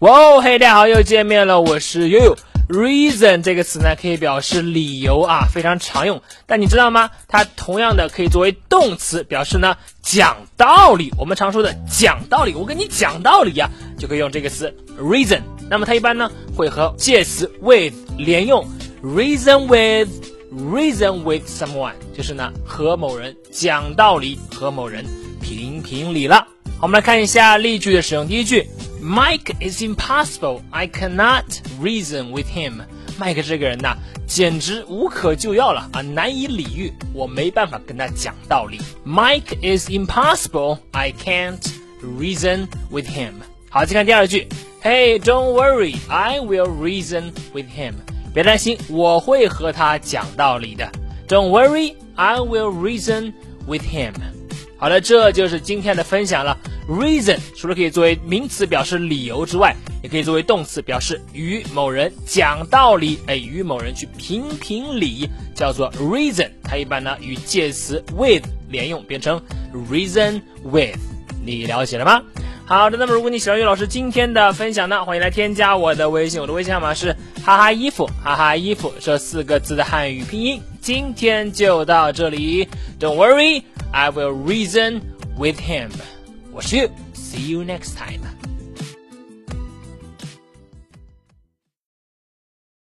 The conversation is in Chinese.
哇哦，嘿，大家好，又见面了，我是悠悠。Reason 这个词呢，可以表示理由啊，非常常用。但你知道吗？它同样的可以作为动词，表示呢讲道理。我们常说的讲道理，我跟你讲道理呀，就可以用这个词 reason。那么它一般呢会和介词 with 连用，reason with，reason with someone，就是呢和某人讲道理，和某人评评理了。好，我们来看一下例句的使用。第一句。Mike is impossible. I cannot reason with him. 麦克这个人呐，简直无可救药了啊，难以理喻，我没办法跟他讲道理。Mike is impossible. I can't reason with him. 好，再看第二句。Hey, don't worry. I will reason with him. 别担心，我会和他讲道理的。Don't worry. I will reason with him. 好了，这就是今天的分享了。 Reason 除了可以作为名词表示理由之外，也可以作为动词表示与某人讲道理，哎，与某人去评评理，叫做 reason。它一般呢与介词 with 连用，变成 reason with。你了解了吗？好的，那么如果你喜欢于老师今天的分享呢，欢迎来添加我的微信，我的微信号码是哈哈衣服哈哈衣服这四个字的汉语拼音。今天就到这里，Don't worry，I will reason with him。我是 See you next time.